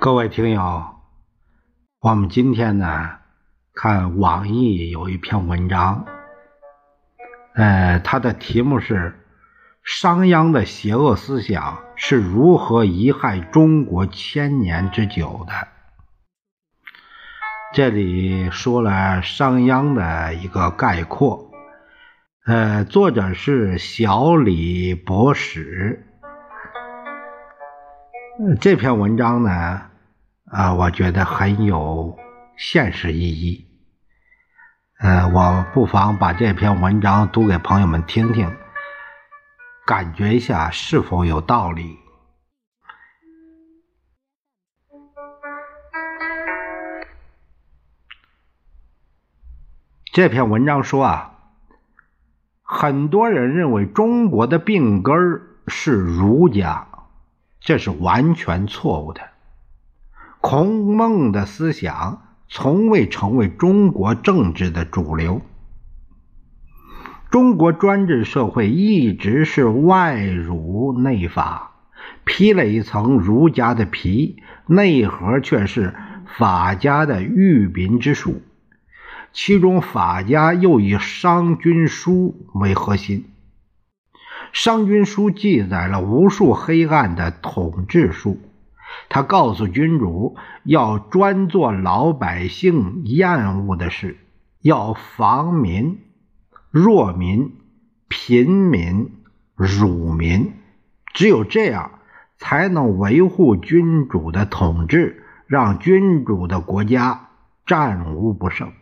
各位听友，我们今天呢看网易有一篇文章，呃，它的题目是“商鞅的邪恶思想是如何贻害中国千年之久的”。这里说了商鞅的一个概括，呃，作者是小李博史。这篇文章呢？啊，我觉得很有现实意义。呃，我不妨把这篇文章读给朋友们听听，感觉一下是否有道理。这篇文章说啊，很多人认为中国的病根是儒家，这是完全错误的。孔孟的思想从未成为中国政治的主流。中国专制社会一直是外儒内法，披了一层儒家的皮，内核却是法家的御民之术。其中法家又以《商君书》为核心，《商君书》记载了无数黑暗的统治术。他告诉君主要专做老百姓厌恶的事，要防民、弱民、贫民、辱民，只有这样才能维护君主的统治，让君主的国家战无不胜。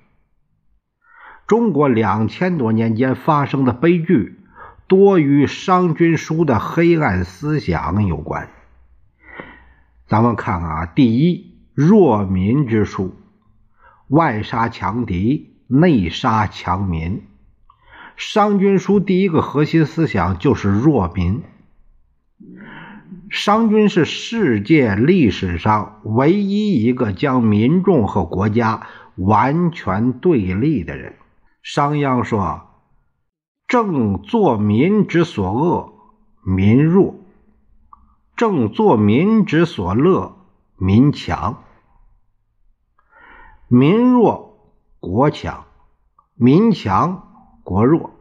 中国两千多年间发生的悲剧，多与《商君书》的黑暗思想有关。咱们看看啊，第一，弱民之术，外杀强敌，内杀强民。《商君书》第一个核心思想就是弱民。商君是世界历史上唯一一个将民众和国家完全对立的人。商鞅说：“正作民之所恶，民弱。”正作民之所乐，民强；民弱国强，民强国弱。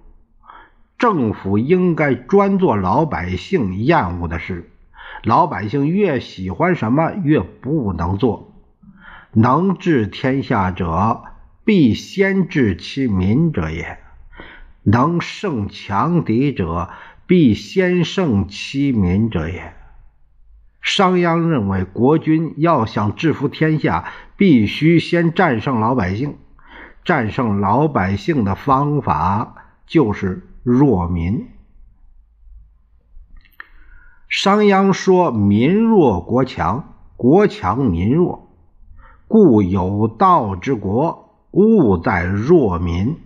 政府应该专做老百姓厌恶的事，老百姓越喜欢什么，越不能做。能治天下者，必先治其民者也；能胜强敌者，必先胜其民者也。商鞅认为，国君要想制服天下，必须先战胜老百姓。战胜老百姓的方法就是弱民。商鞅说：“民弱国强，国强民弱，故有道之国，务在弱民。”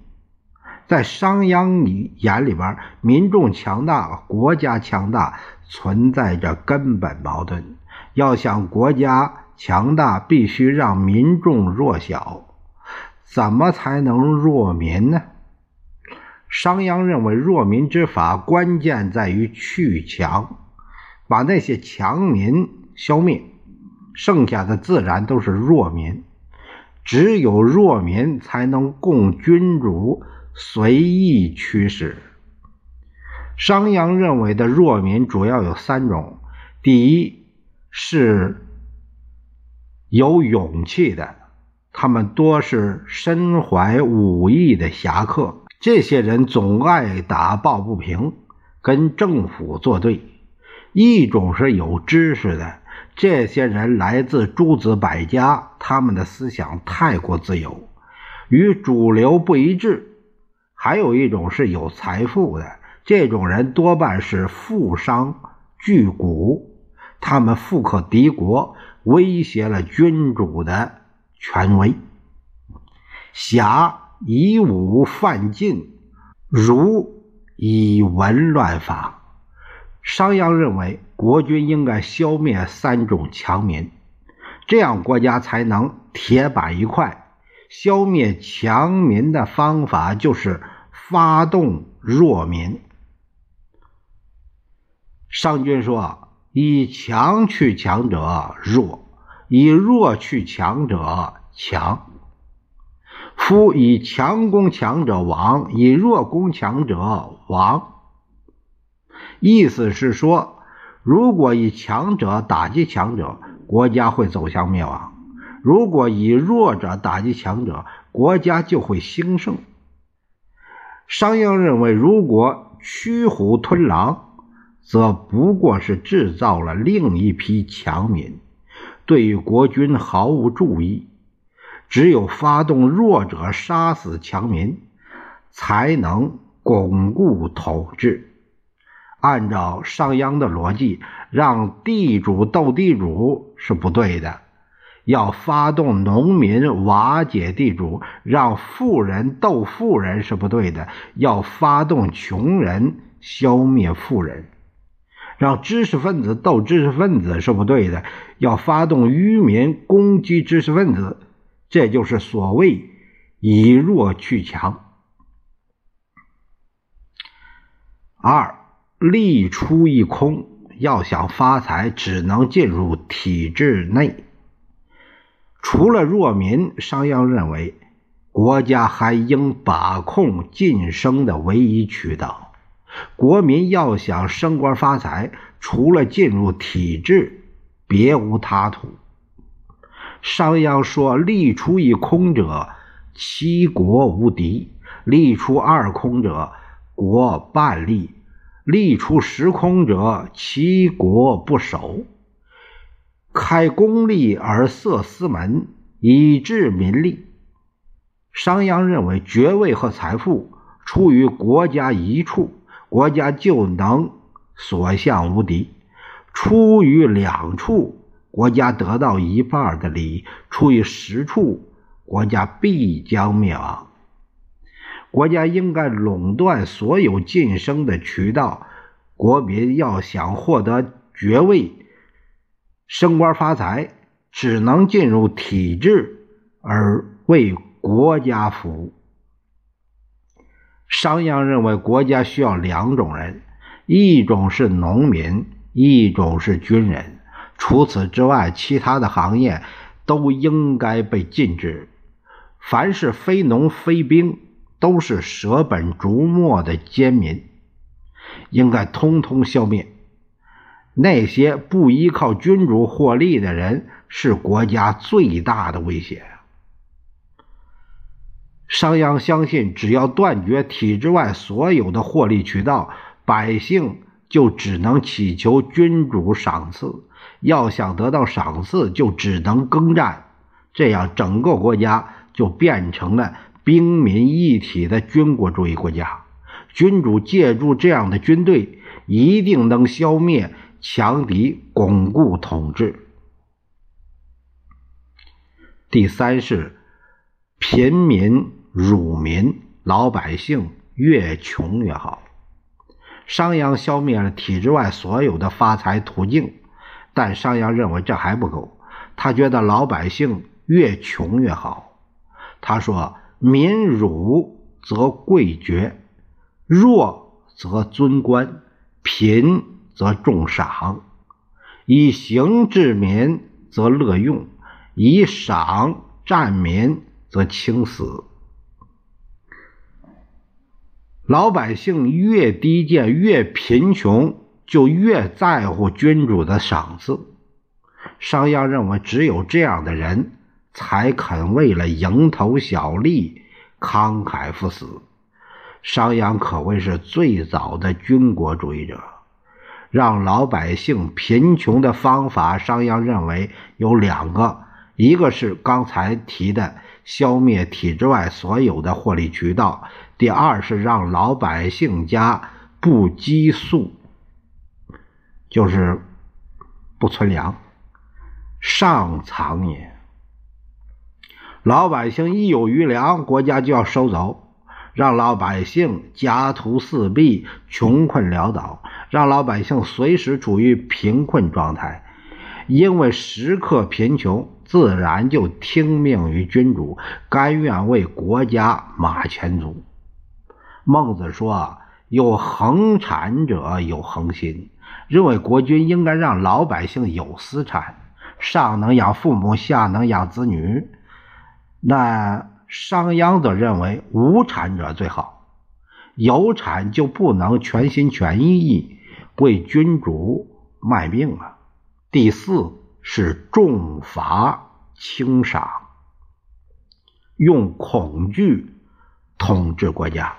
在商鞅眼里边，民众强大，国家强大。存在着根本矛盾。要想国家强大，必须让民众弱小。怎么才能弱民呢？商鞅认为，弱民之法关键在于去强，把那些强民消灭，剩下的自然都是弱民。只有弱民才能供君主随意驱使。商鞅认为的弱民主要有三种：第一是有勇气的，他们多是身怀武艺的侠客，这些人总爱打抱不平，跟政府作对；一种是有知识的，这些人来自诸子百家，他们的思想太过自由，与主流不一致；还有一种是有财富的。这种人多半是富商巨贾，他们富可敌国，威胁了君主的权威。侠以武犯禁，儒以文乱法。商鞅认为，国君应该消灭三种强民，这样国家才能铁板一块。消灭强民的方法就是发动弱民。商君说：“以强去强者弱，以弱去强者强。夫以强攻强者亡，以弱攻强者亡。意思是说，如果以强者打击强者，国家会走向灭亡；如果以弱者打击强者，国家就会兴盛。商鞅认为，如果驱虎吞狼，则不过是制造了另一批强民，对于国君毫无注意。只有发动弱者杀死强民，才能巩固统治。按照商鞅的逻辑，让地主斗地主是不对的；要发动农民瓦解地主，让富人斗富人是不对的；要发动穷人消灭富人，让知识分子斗知识分子是不对的；要发动愚民攻击知识分子。这就是所谓以弱去强。二利出一空，要想发财，只能进入体制内。除了弱民，商鞅认为国家还应把控晋升的唯一渠道。国民要想升官发财，除了进入体制，别无他途。商鞅说：“力出一空者，其国无敌；力出二空者，国半立；力出十空者，其国不守。开公利而色私门，以治民利。”商鞅认为，爵位和财富出于国家一处，国家就能所向无敌；出于两处。国家得到一半的利益，出于十处，国家必将灭亡。国家应该垄断所有晋升的渠道。国民要想获得爵位、升官发财，只能进入体制而为国家服务。商鞅认为，国家需要两种人：一种是农民，一种是军人。除此之外，其他的行业都应该被禁止。凡是非农非兵，都是舍本逐末的奸民，应该通通消灭。那些不依靠君主获利的人，是国家最大的威胁。商鞅相信，只要断绝体制外所有的获利渠道，百姓就只能祈求君主赏赐。要想得到赏赐，就只能耕战，这样整个国家就变成了兵民一体的军国主义国家。君主借助这样的军队，一定能消灭强敌，巩固统治。第三是贫民辱民，老百姓越穷越好。商鞅消灭了体制外所有的发财途径。但商鞅认为这还不够，他觉得老百姓越穷越好。他说：“民辱则贵爵，弱则尊官，贫则重赏。以刑治民则乐用，以赏战民则轻死。老百姓越低贱，越贫穷。”就越在乎君主的赏赐。商鞅认为，只有这样的人才肯为了蝇头小利慷慨赴死。商鞅可谓是最早的军国主义者。让老百姓贫穷的方法，商鞅认为有两个：一个是刚才提的消灭体制外所有的获利渠道；第二是让老百姓家不积粟。就是不存粮，上藏也。老百姓一有余粮，国家就要收走，让老百姓家徒四壁、穷困潦倒，让老百姓随时处于贫困状态。因为时刻贫穷，自然就听命于君主，甘愿为国家马前卒。孟子说：“有恒产者有恒心。”认为国君应该让老百姓有私产，上能养父母，下能养子女。那商鞅则认为无产者最好，有产就不能全心全意为君主卖命了。第四是重罚轻赏，用恐惧统治国家。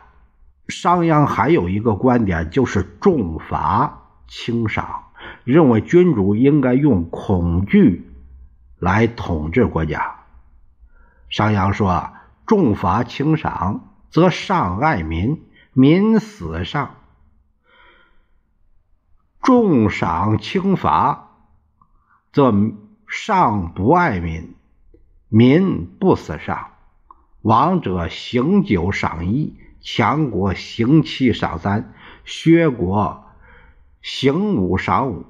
商鞅还有一个观点，就是重罚轻赏，认为君主应该用恐惧来统治国家。商鞅说：“重罚轻赏，则上爱民，民死上；重赏轻罚，则上不爱民，民不死上。王者行九赏一。”强国行七赏三，削国行五赏五。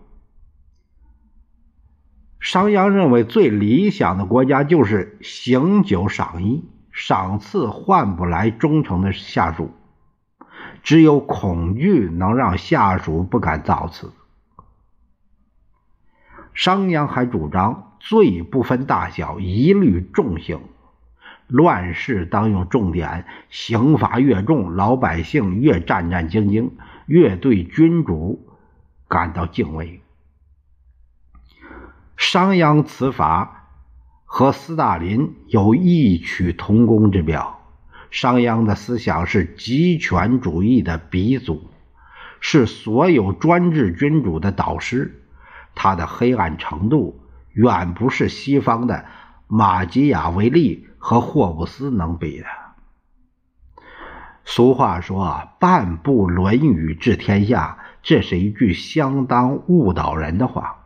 商鞅认为，最理想的国家就是行九赏一，赏赐换不来忠诚的下属，只有恐惧能让下属不敢造次。商鞅还主张罪不分大小，一律重刑。乱世当用重典，刑罚越重，老百姓越战战兢兢，越对君主感到敬畏。商鞅此法和斯大林有异曲同工之妙。商鞅的思想是极权主义的鼻祖，是所有专制君主的导师。他的黑暗程度远不是西方的马基雅维利。和霍布斯能比的？俗话说“半部《论语》治天下”，这是一句相当误导人的话。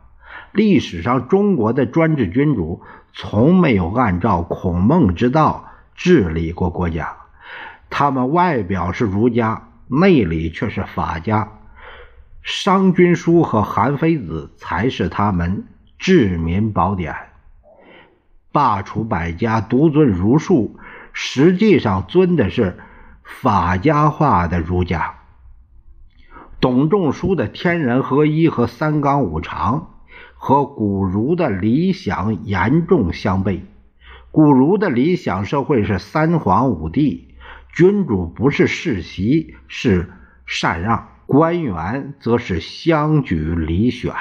历史上，中国的专制君主从没有按照孔孟之道治理过国家，他们外表是儒家，内里却是法家。商君书和韩非子才是他们治民宝典。罢黜百家，独尊儒术，实际上尊的是法家化的儒家。董仲舒的天人合一和三纲五常，和古儒的理想严重相悖。古儒的理想社会是三皇五帝，君主不是世袭，是禅让；官员则是相举礼选。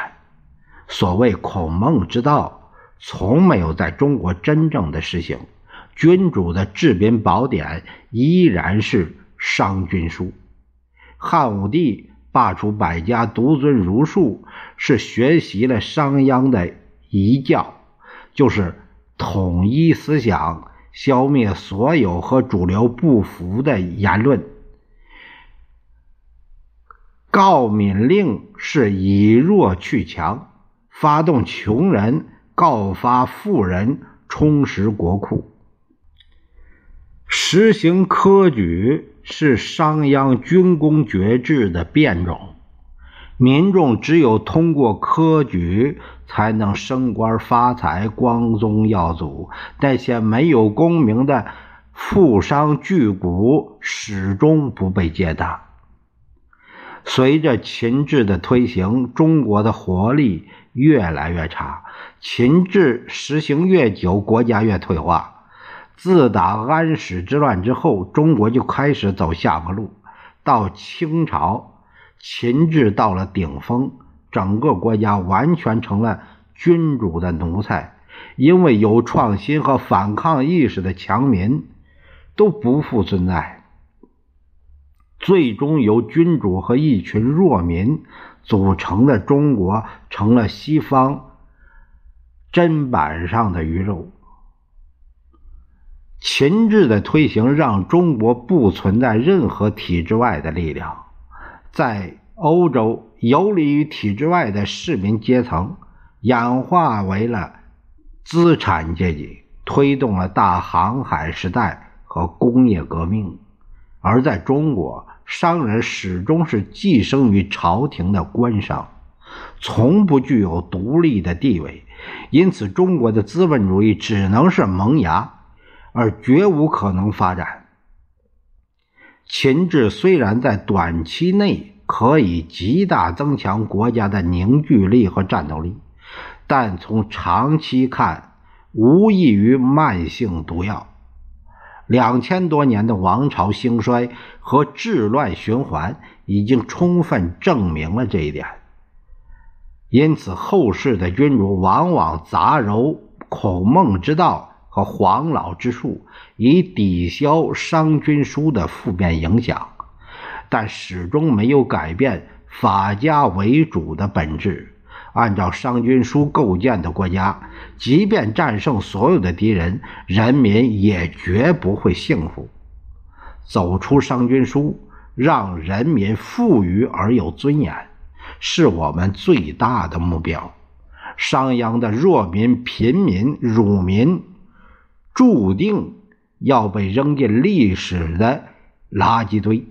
所谓孔孟之道。从没有在中国真正的实行，君主的治民宝典依然是《商君书》。汉武帝罢黜百家，独尊儒术，是学习了商鞅的遗教，就是统一思想，消灭所有和主流不符的言论。告敏令是以弱去强，发动穷人。告发富人充实国库，实行科举是商鞅军功爵制的变种。民众只有通过科举才能升官发财、光宗耀祖，那些没有功名的富商巨贾始终不被接纳。随着秦制的推行，中国的活力越来越差。秦制实行越久，国家越退化。自打安史之乱之后，中国就开始走下坡路。到清朝，秦制到了顶峰，整个国家完全成了君主的奴才。因为有创新和反抗意识的强民都不复存在，最终由君主和一群弱民组成的中国，成了西方。砧板上的鱼肉。秦制的推行让中国不存在任何体制外的力量，在欧洲游离于体制外的市民阶层演化为了资产阶级，推动了大航海时代和工业革命；而在中国，商人始终是寄生于朝廷的官商，从不具有独立的地位。因此，中国的资本主义只能是萌芽，而绝无可能发展。秦制虽然在短期内可以极大增强国家的凝聚力和战斗力，但从长期看，无异于慢性毒药。两千多年的王朝兴衰和治乱循环，已经充分证明了这一点。因此，后世的君主往往杂糅孔孟之道和黄老之术，以抵消商君书的负面影响，但始终没有改变法家为主的本质。按照商君书构建的国家，即便战胜所有的敌人，人民也绝不会幸福。走出商君书，让人民富裕而有尊严，是我们最大的目标。商鞅的弱民、贫民、辱民，注定要被扔进历史的垃圾堆。